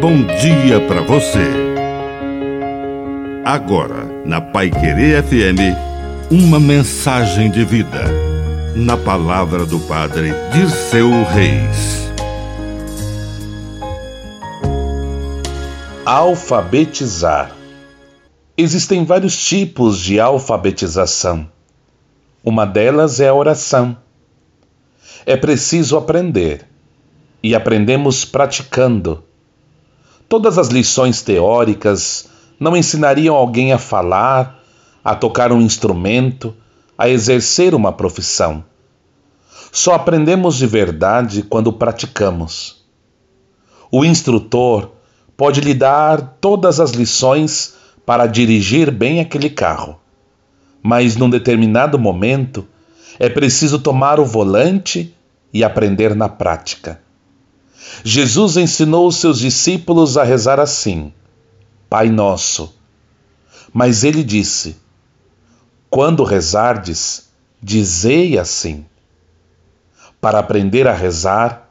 bom dia para você. Agora, na Pai Querer FM, uma mensagem de vida. Na palavra do Padre Dirceu Reis. Alfabetizar. Existem vários tipos de alfabetização. Uma delas é a oração. É preciso aprender, e aprendemos praticando Todas as lições teóricas não ensinariam alguém a falar, a tocar um instrumento, a exercer uma profissão. Só aprendemos de verdade quando praticamos. O instrutor pode lhe dar todas as lições para dirigir bem aquele carro, mas num determinado momento é preciso tomar o volante e aprender na prática. Jesus ensinou os seus discípulos a rezar assim: Pai Nosso. Mas ele disse: Quando rezardes, dizei assim. Para aprender a rezar,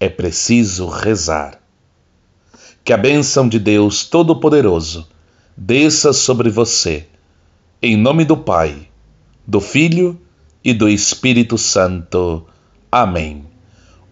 é preciso rezar. Que a bênção de Deus Todo-Poderoso desça sobre você, em nome do Pai, do Filho e do Espírito Santo. Amém.